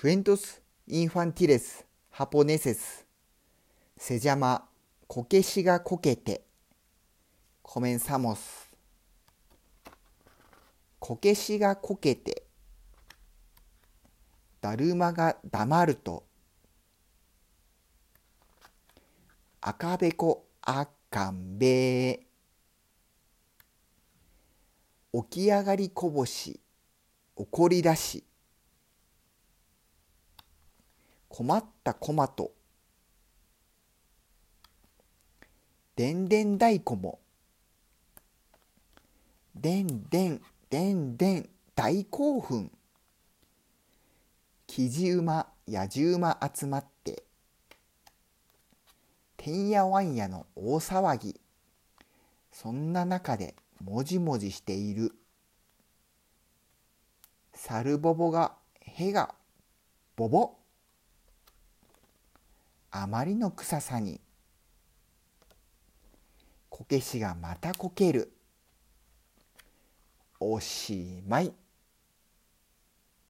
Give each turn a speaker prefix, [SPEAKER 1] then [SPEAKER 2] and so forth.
[SPEAKER 1] クエントス・インファンティレス・ハポネセスセジャマこけしがこけてコメンサモスこけしがこけてだるまが黙ると赤べこあかんべ起き上がりこぼし怒り出し困ったこまと。でんでん太鼓もでんでんでんでん大興奮。キジ馬やじ馬集まって。てんやわんやの大騒ぎ。そんな中でもじもじしている。サルボボがへがボボあまりの臭さにこけしがまたこけるおしまい。